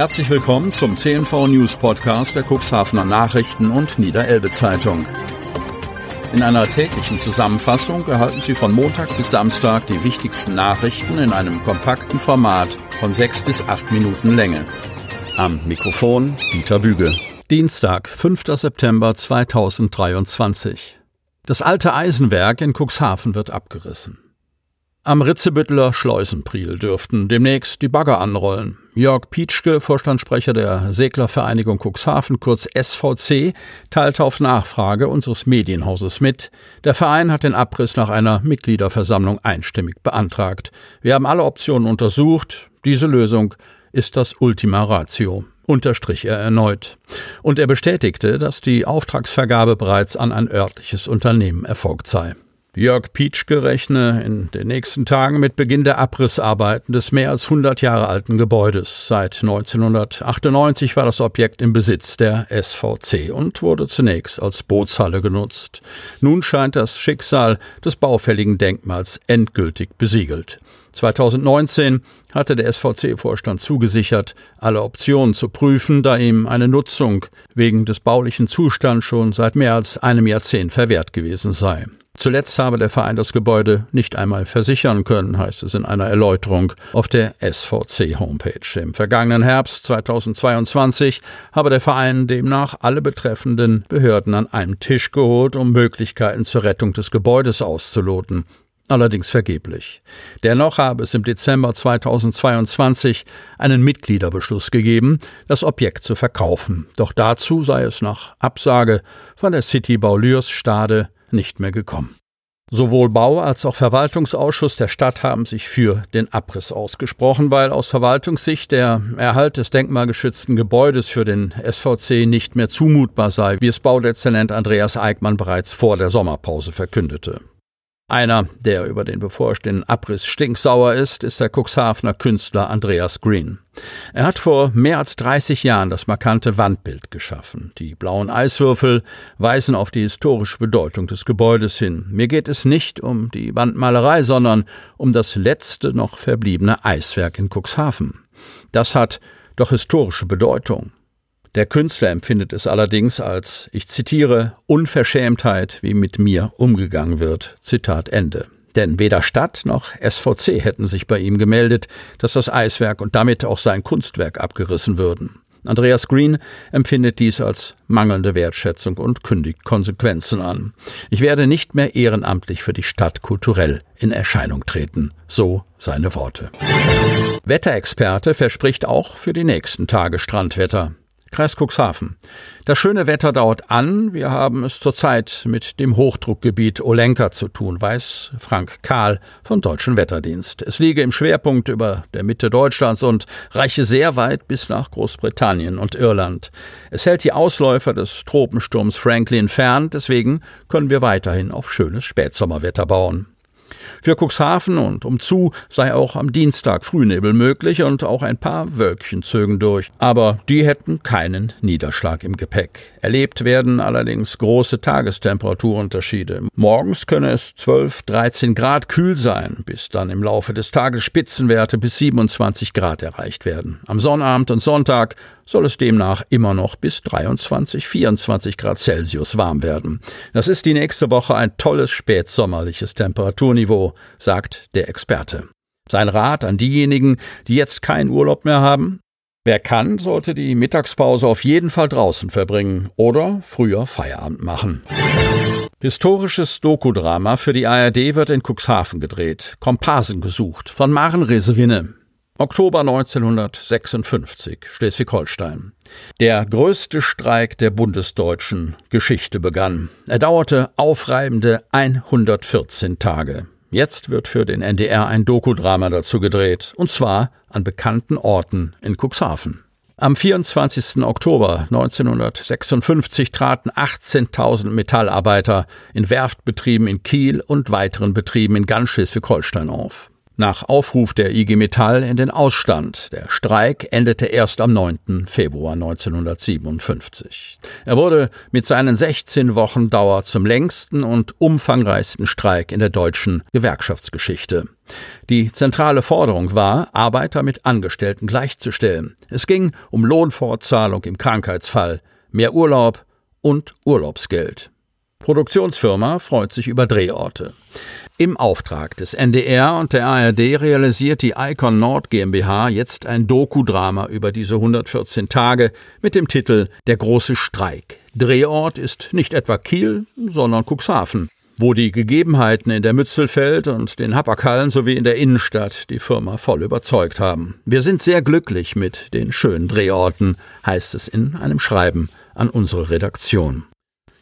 Herzlich willkommen zum CNV News Podcast der Cuxhavener Nachrichten und Niederelbe Zeitung. In einer täglichen Zusammenfassung erhalten Sie von Montag bis Samstag die wichtigsten Nachrichten in einem kompakten Format von sechs bis acht Minuten Länge. Am Mikrofon Dieter Büge. Dienstag, 5. September 2023. Das alte Eisenwerk in Cuxhaven wird abgerissen. Am Ritzebütteler Schleusenpriel dürften demnächst die Bagger anrollen. Jörg Pietschke, Vorstandssprecher der Seglervereinigung Cuxhaven, kurz SVC, teilte auf Nachfrage unseres Medienhauses mit. Der Verein hat den Abriss nach einer Mitgliederversammlung einstimmig beantragt. Wir haben alle Optionen untersucht. Diese Lösung ist das Ultima Ratio unterstrich er erneut. Und er bestätigte, dass die Auftragsvergabe bereits an ein örtliches Unternehmen erfolgt sei. Jörg Pietschke rechne in den nächsten Tagen mit Beginn der Abrissarbeiten des mehr als 100 Jahre alten Gebäudes. Seit 1998 war das Objekt im Besitz der SVC und wurde zunächst als Bootshalle genutzt. Nun scheint das Schicksal des baufälligen Denkmals endgültig besiegelt. 2019 hatte der SVC-Vorstand zugesichert, alle Optionen zu prüfen, da ihm eine Nutzung wegen des baulichen Zustands schon seit mehr als einem Jahrzehnt verwehrt gewesen sei. Zuletzt habe der Verein das Gebäude nicht einmal versichern können, heißt es in einer Erläuterung auf der SVC-Homepage. Im vergangenen Herbst 2022 habe der Verein demnach alle betreffenden Behörden an einen Tisch geholt, um Möglichkeiten zur Rettung des Gebäudes auszuloten allerdings vergeblich. Dennoch habe es im Dezember 2022 einen Mitgliederbeschluss gegeben, das Objekt zu verkaufen. Doch dazu sei es nach Absage von der City Baulürs Stade nicht mehr gekommen. Sowohl Bau als auch Verwaltungsausschuss der Stadt haben sich für den Abriss ausgesprochen, weil aus Verwaltungssicht der Erhalt des denkmalgeschützten Gebäudes für den SVC nicht mehr zumutbar sei, wie es Baudezernent Andreas Eickmann bereits vor der Sommerpause verkündete. Einer, der über den bevorstehenden Abriss stinksauer ist, ist der Cuxhavener Künstler Andreas Green. Er hat vor mehr als 30 Jahren das markante Wandbild geschaffen. Die blauen Eiswürfel weisen auf die historische Bedeutung des Gebäudes hin. Mir geht es nicht um die Wandmalerei, sondern um das letzte noch verbliebene Eiswerk in Cuxhaven. Das hat doch historische Bedeutung. Der Künstler empfindet es allerdings als, ich zitiere, Unverschämtheit, wie mit mir umgegangen wird. Zitat Ende. Denn weder Stadt noch SVC hätten sich bei ihm gemeldet, dass das Eiswerk und damit auch sein Kunstwerk abgerissen würden. Andreas Green empfindet dies als mangelnde Wertschätzung und kündigt Konsequenzen an. Ich werde nicht mehr ehrenamtlich für die Stadt kulturell in Erscheinung treten. So seine Worte. Wetterexperte verspricht auch für die nächsten Tage Strandwetter. Kreis Cuxhaven. Das schöne Wetter dauert an. Wir haben es zurzeit mit dem Hochdruckgebiet Olenka zu tun, weiß Frank Kahl vom Deutschen Wetterdienst. Es liege im Schwerpunkt über der Mitte Deutschlands und reiche sehr weit bis nach Großbritannien und Irland. Es hält die Ausläufer des Tropensturms Franklin fern, deswegen können wir weiterhin auf schönes Spätsommerwetter bauen. Für Cuxhaven und umzu sei auch am Dienstag Frühnebel möglich und auch ein paar Wölkchen zögen durch. Aber die hätten keinen Niederschlag im Gepäck. Erlebt werden allerdings große Tagestemperaturunterschiede. Morgens könne es 12, 13 Grad kühl sein, bis dann im Laufe des Tages Spitzenwerte bis 27 Grad erreicht werden. Am Sonnabend und Sonntag soll es demnach immer noch bis 23, 24 Grad Celsius warm werden. Das ist die nächste Woche ein tolles spätsommerliches Temperaturniveau, sagt der Experte. Sein Rat an diejenigen, die jetzt keinen Urlaub mehr haben? Wer kann, sollte die Mittagspause auf jeden Fall draußen verbringen oder früher Feierabend machen. Historisches Dokudrama für die ARD wird in Cuxhaven gedreht. Komparsen gesucht von Maren Resewinne. Oktober 1956, Schleswig-Holstein. Der größte Streik der bundesdeutschen Geschichte begann. Er dauerte aufreibende 114 Tage. Jetzt wird für den NDR ein Dokudrama dazu gedreht, und zwar an bekannten Orten in Cuxhaven. Am 24. Oktober 1956 traten 18.000 Metallarbeiter in Werftbetrieben in Kiel und weiteren Betrieben in ganz Schleswig-Holstein auf. Nach Aufruf der IG Metall in den Ausstand. Der Streik endete erst am 9. Februar 1957. Er wurde mit seinen 16 Wochen Dauer zum längsten und umfangreichsten Streik in der deutschen Gewerkschaftsgeschichte. Die zentrale Forderung war, Arbeiter mit Angestellten gleichzustellen. Es ging um Lohnfortzahlung im Krankheitsfall, mehr Urlaub und Urlaubsgeld. Produktionsfirma freut sich über Drehorte. Im Auftrag des NDR und der ARD realisiert die Icon Nord GmbH jetzt ein Dokudrama über diese 114 Tage mit dem Titel Der große Streik. Drehort ist nicht etwa Kiel, sondern Cuxhaven, wo die Gegebenheiten in der Mützelfeld und den Happerkallen sowie in der Innenstadt die Firma voll überzeugt haben. Wir sind sehr glücklich mit den schönen Drehorten, heißt es in einem Schreiben an unsere Redaktion.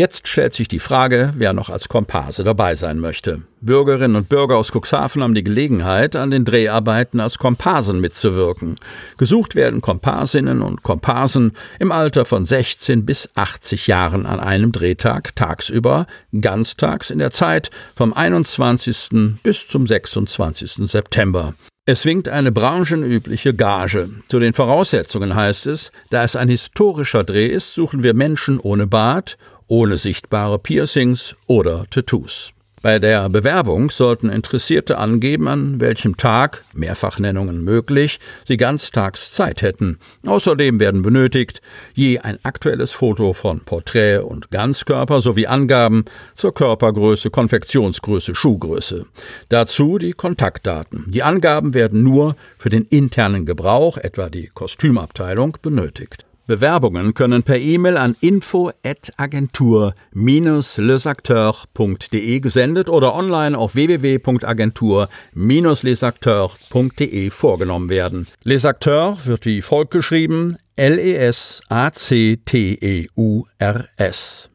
Jetzt stellt sich die Frage, wer noch als Komparse dabei sein möchte. Bürgerinnen und Bürger aus Cuxhaven haben die Gelegenheit, an den Dreharbeiten als Komparsen mitzuwirken. Gesucht werden Komparsinnen und Komparsen im Alter von 16 bis 80 Jahren an einem Drehtag tagsüber, ganztags in der Zeit vom 21. bis zum 26. September. Es winkt eine branchenübliche Gage. Zu den Voraussetzungen heißt es, da es ein historischer Dreh ist, suchen wir Menschen ohne Bart, ohne sichtbare Piercings oder Tattoos. Bei der Bewerbung sollten Interessierte angeben, an welchem Tag, Mehrfachnennungen möglich, sie ganztags Zeit hätten. Außerdem werden benötigt je ein aktuelles Foto von Porträt und Ganzkörper sowie Angaben zur Körpergröße, Konfektionsgröße, Schuhgröße. Dazu die Kontaktdaten. Die Angaben werden nur für den internen Gebrauch, etwa die Kostümabteilung, benötigt. Bewerbungen können per E-Mail an info@agentur-lesacteur.de gesendet oder online auf www.agentur-lesacteur.de vorgenommen werden. Les Acteurs wird wie folgt geschrieben: L E S A C T E U R S.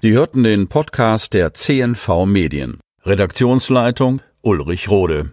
Sie hörten den Podcast der CNV Medien. Redaktionsleitung Ulrich Rode.